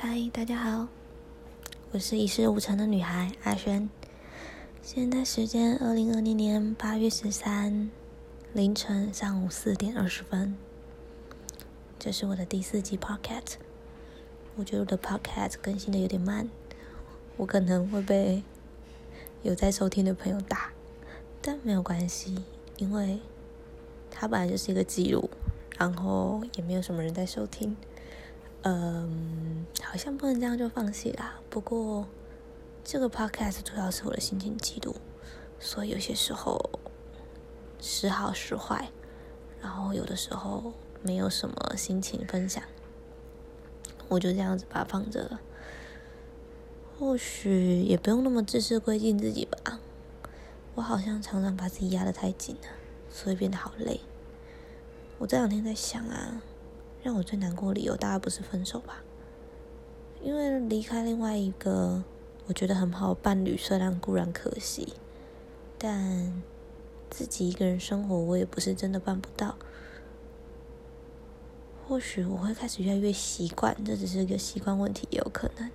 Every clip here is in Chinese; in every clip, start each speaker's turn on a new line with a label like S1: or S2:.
S1: 嗨，大家好，我是一事无成的女孩阿轩。现在时间二零二零年八月十三凌晨上午四点二十分。这是我的第四集 podcast。我觉得我的 podcast 更新的有点慢，我可能会被有在收听的朋友打，但没有关系，因为它本来就是一个记录。然后也没有什么人在收听，嗯，好像不能这样就放弃啦。不过这个 podcast 主要是我的心情记录，所以有些时候时好时坏，然后有的时候没有什么心情分享，我就这样子把它放着了。或许也不用那么自私规定自己吧，我好像常常把自己压得太紧了，所以变得好累。我这两天在想啊，让我最难过的理由大概不是分手吧？因为离开另外一个我觉得很好的伴侣，虽然固然可惜，但自己一个人生活，我也不是真的办不到。或许我会开始越来越习惯，这只是一个习惯问题，也有可能。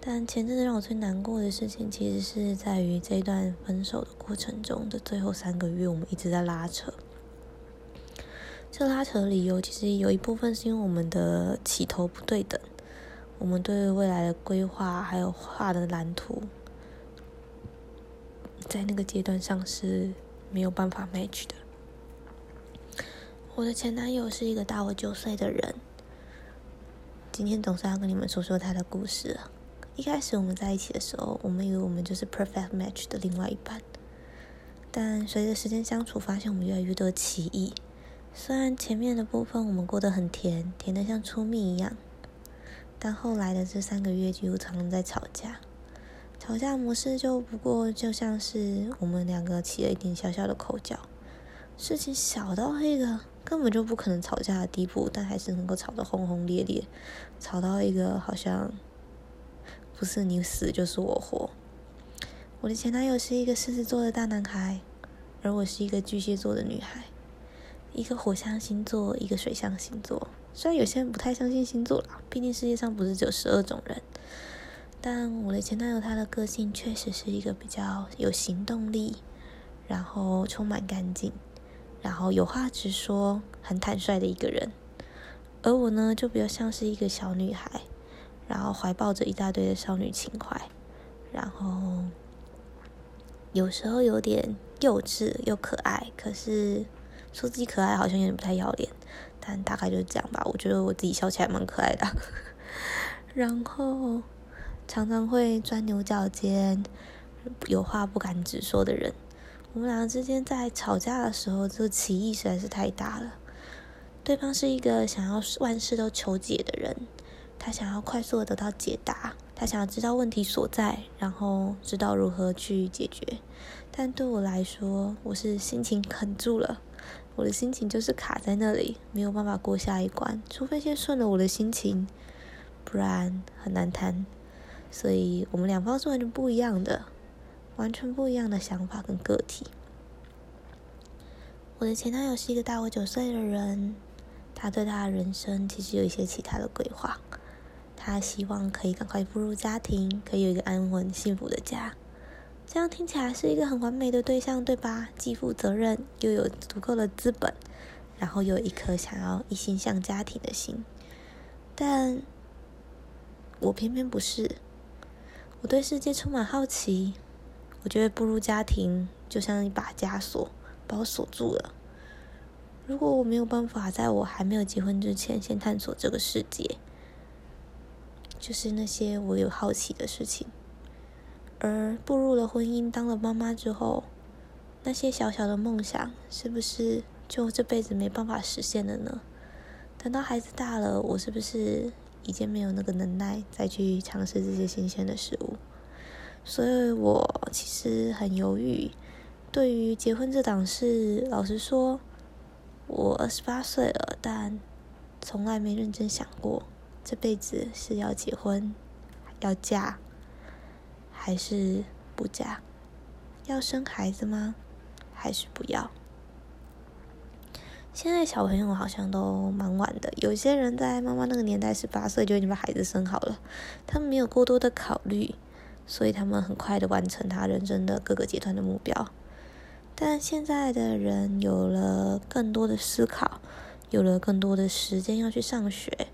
S1: 但前阵子让我最难过的事情，其实是在于这段分手的过程中的最后三个月，我们一直在拉扯。这拉扯的理由其实有一部分是因为我们的起头不对等，我们对未来的规划还有画的蓝图，在那个阶段上是没有办法 match 的。我的前男友是一个大我九岁的人，今天总算要跟你们说说他的故事了。一开始我们在一起的时候，我们以为我们就是 perfect match 的另外一半，但随着时间相处，发现我们越来越多歧义。虽然前面的部分我们过得很甜，甜的像出蜜一样，但后来的这三个月几乎常常在吵架。吵架模式就不过就像是我们两个起了一点小小的口角，事情小到一个根本就不可能吵架的地步，但还是能够吵得轰轰烈烈，吵到一个好像不是你死就是我活。我的前男友是一个狮子座的大男孩，而我是一个巨蟹座的女孩。一个火象星座，一个水象星座。虽然有些人不太相信星座啦，毕竟世界上不是只有十二种人。但我的前男友他的个性确实是一个比较有行动力，然后充满干劲，然后有话直说，很坦率的一个人。而我呢，就比较像是一个小女孩，然后怀抱着一大堆的少女情怀，然后有时候有点幼稚又可爱，可是。说自己可爱好像有点不太要脸，但大概就是这样吧。我觉得我自己笑起来蛮可爱的，然后常常会钻牛角尖，有话不敢直说的人。我们两个之间在吵架的时候，这个歧义实在是太大了。对方是一个想要万事都求解的人，他想要快速的得到解答，他想要知道问题所在，然后知道如何去解决。但对我来说，我是心情很住了。我的心情就是卡在那里，没有办法过下一关，除非先顺了我的心情，不然很难谈。所以我们两方是完全不一样的，完全不一样的想法跟个体。我的前男友是一个大我九岁的人，他对他的人生其实有一些其他的规划，他希望可以赶快步入家庭，可以有一个安稳幸福的家。这样听起来是一个很完美的对象，对吧？既负责任，又有足够的资本，然后又有一颗想要一心向家庭的心。但我偏偏不是。我对世界充满好奇。我觉得步入家庭就像一把枷锁，把我锁住了。如果我没有办法在我还没有结婚之前先探索这个世界，就是那些我有好奇的事情。而步入了婚姻，当了妈妈之后，那些小小的梦想是不是就这辈子没办法实现了呢？等到孩子大了，我是不是已经没有那个能耐再去尝试这些新鲜的事物？所以我其实很犹豫。对于结婚这档事，老实说，我二十八岁了，但从来没认真想过这辈子是要结婚，要嫁。还是不嫁？要生孩子吗？还是不要？现在小朋友好像都蛮晚的，有些人在妈妈那个年代十八岁就已经把孩子生好了，他们没有过多的考虑，所以他们很快的完成他人生的各个阶段的目标。但现在的人有了更多的思考，有了更多的时间要去上学，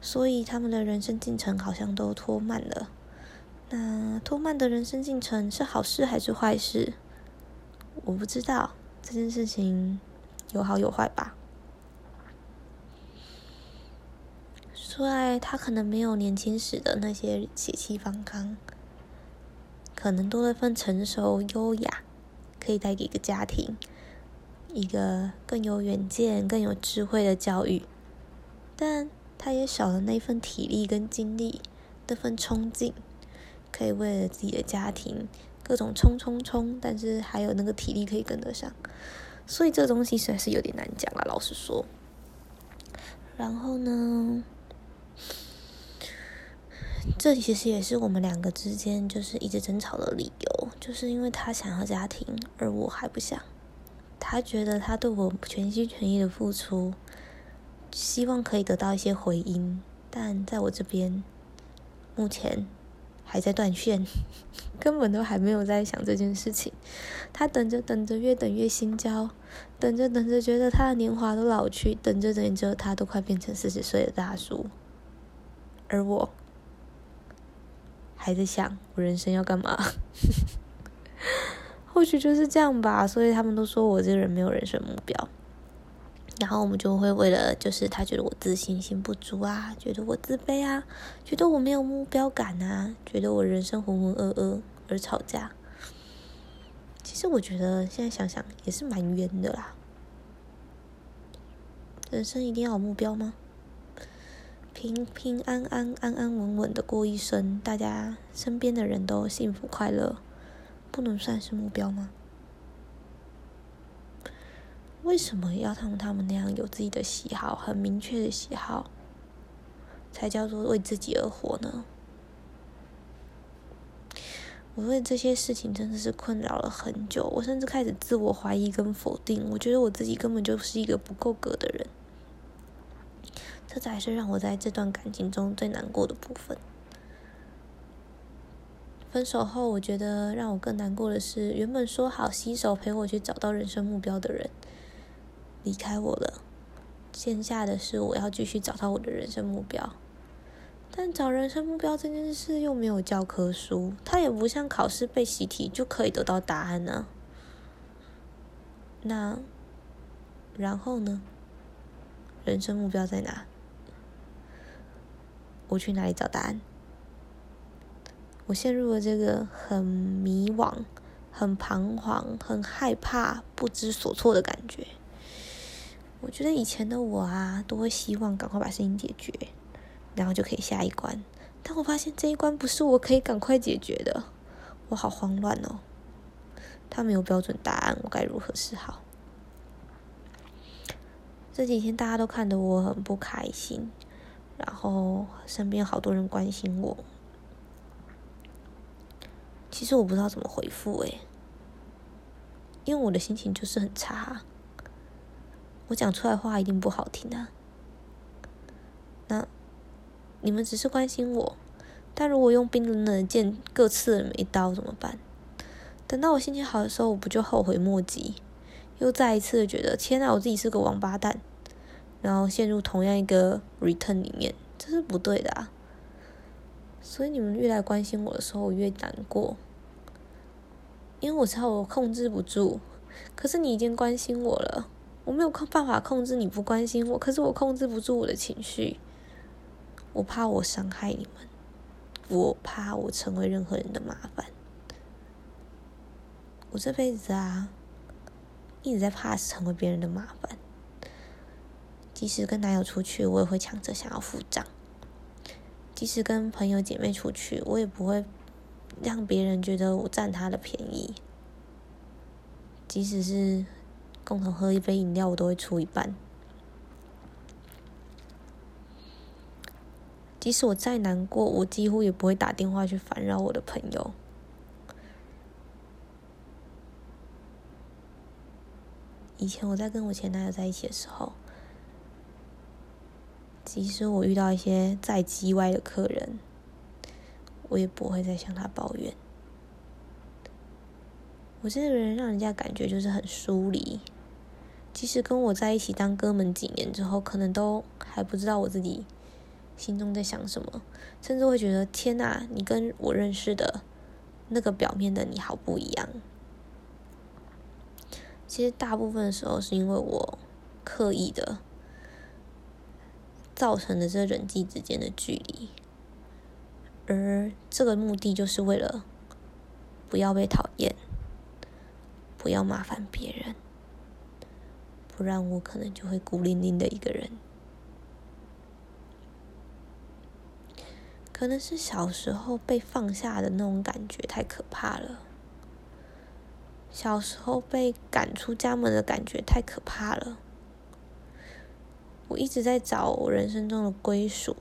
S1: 所以他们的人生进程好像都拖慢了。那拖慢的人生进程是好事还是坏事？我不知道这件事情有好有坏吧。说来，他可能没有年轻时的那些血气方刚，可能多了份成熟优雅。可以带给一个家庭一个更有远见、更有智慧的教育，但他也少了那份体力跟精力，那份冲劲，可以为了自己的家庭各种冲冲冲，但是还有那个体力可以跟得上，所以这东西实在是有点难讲了，老实说。然后呢？这其实也是我们两个之间就是一直争吵的理由，就是因为他想要家庭，而我还不想。他觉得他对我全心全意的付出，希望可以得到一些回音，但在我这边，目前还在断线，根本都还没有在想这件事情。他等着等着，越等越心焦，等着等着，觉得他的年华都老去，等着等着，他都快变成四十岁的大叔，而我。还在想我人生要干嘛？或许就是这样吧。所以他们都说我这个人没有人生目标。然后我们就会为了，就是他觉得我自信心不足啊，觉得我自卑啊，觉得我没有目标感啊，觉得我人生浑浑噩噩而吵架。其实我觉得现在想想也是蛮冤的啦。人生一定要有目标吗？平平安安、安安稳稳的过一生，大家身边的人都幸福快乐，不能算是目标吗？为什么要像他们那样有自己的喜好，很明确的喜好，才叫做为自己而活呢？我为这些事情真的是困扰了很久，我甚至开始自我怀疑跟否定，我觉得我自己根本就是一个不够格的人。这才是让我在这段感情中最难过的部分。分手后，我觉得让我更难过的是，原本说好携手陪我去找到人生目标的人离开我了。线下的是我要继续找到我的人生目标，但找人生目标这件事又没有教科书，它也不像考试背习题就可以得到答案呢。那然后呢？人生目标在哪？我去哪里找答案？我陷入了这个很迷惘、很彷徨、很害怕、不知所措的感觉。我觉得以前的我啊，都会希望赶快把事情解决，然后就可以下一关。但我发现这一关不是我可以赶快解决的，我好慌乱哦。他没有标准答案，我该如何是好？这几天大家都看得我很不开心。然后身边好多人关心我，其实我不知道怎么回复诶，因为我的心情就是很差，我讲出来话一定不好听啊。那你们只是关心我，但如果用冰冷冷的剑各刺了一刀怎么办？等到我心情好的时候，我不就后悔莫及，又再一次的觉得天啊，我自己是个王八蛋。然后陷入同样一个 return 里面，这是不对的啊！所以你们越来关心我的时候，我越难过，因为我知道我控制不住。可是你已经关心我了，我没有办法控制你不关心我，可是我控制不住我的情绪，我怕我伤害你们，我怕我成为任何人的麻烦。我这辈子啊，一直在怕成为别人的麻烦。即使跟男友出去，我也会抢着想要付账；即使跟朋友姐妹出去，我也不会让别人觉得我占他的便宜。即使是共同喝一杯饮料，我都会出一半。即使我再难过，我几乎也不会打电话去烦扰我的朋友。以前我在跟我前男友在一起的时候，即使我遇到一些再叽歪的客人，我也不会再向他抱怨。我这个人让人家感觉就是很疏离，即使跟我在一起当哥们几年之后，可能都还不知道我自己心中在想什么，甚至会觉得天哪，你跟我认识的那个表面的你好不一样。其实大部分时候是因为我刻意的造成的这人际之间的距离，而这个目的就是为了不要被讨厌，不要麻烦别人，不然我可能就会孤零零的一个人。可能是小时候被放下的那种感觉太可怕了。小时候被赶出家门的感觉太可怕了。我一直在找我人生中的归属，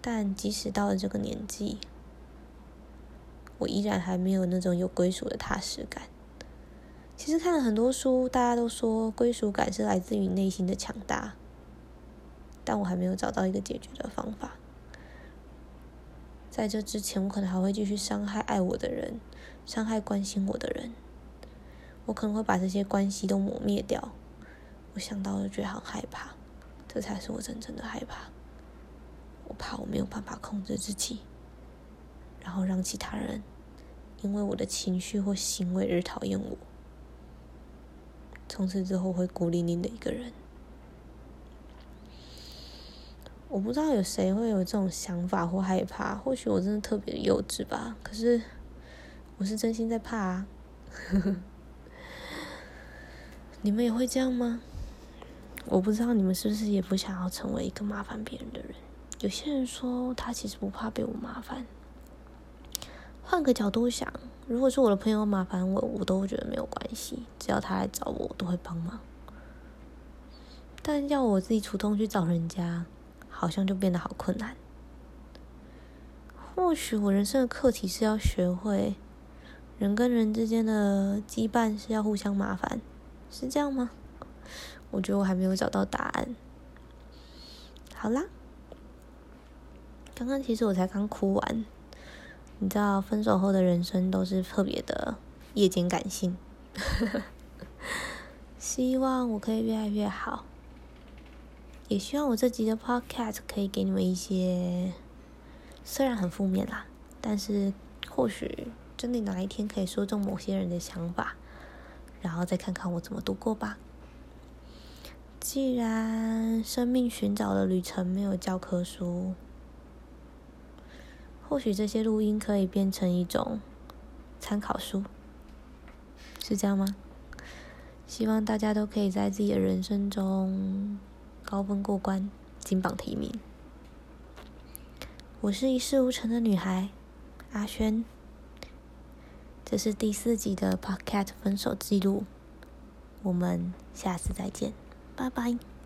S1: 但即使到了这个年纪，我依然还没有那种有归属的踏实感。其实看了很多书，大家都说归属感是来自于内心的强大，但我还没有找到一个解决的方法。在这之前，我可能还会继续伤害爱我的人，伤害关心我的人。我可能会把这些关系都磨灭掉，我想到就觉得很害怕，这才是我真正的害怕。我怕我没有办法控制自己，然后让其他人因为我的情绪或行为而讨厌我，从此之后会孤零零的一个人。我不知道有谁会有这种想法或害怕，或许我真的特别幼稚吧。可是我是真心在怕啊。你们也会这样吗？我不知道你们是不是也不想要成为一个麻烦别人的人。有些人说他其实不怕被我麻烦。换个角度想，如果是我的朋友麻烦我，我都觉得没有关系，只要他来找我，我都会帮忙。但要我自己主动去找人家，好像就变得好困难。或许我人生的课题是要学会，人跟人之间的羁绊是要互相麻烦。是这样吗？我觉得我还没有找到答案。好啦，刚刚其实我才刚哭完。你知道，分手后的人生都是特别的夜间感性。希望我可以越来越好，也希望我这集的 podcast 可以给你们一些，虽然很负面啦，但是或许真的哪一天可以说中某些人的想法。然后再看看我怎么度过吧。既然生命寻找的旅程没有教科书，或许这些录音可以变成一种参考书，是这样吗？希望大家都可以在自己的人生中高分过关，金榜题名。我是一事无成的女孩，阿轩。这是第四集的 Podcast 分手记录，我们下次再见，拜拜。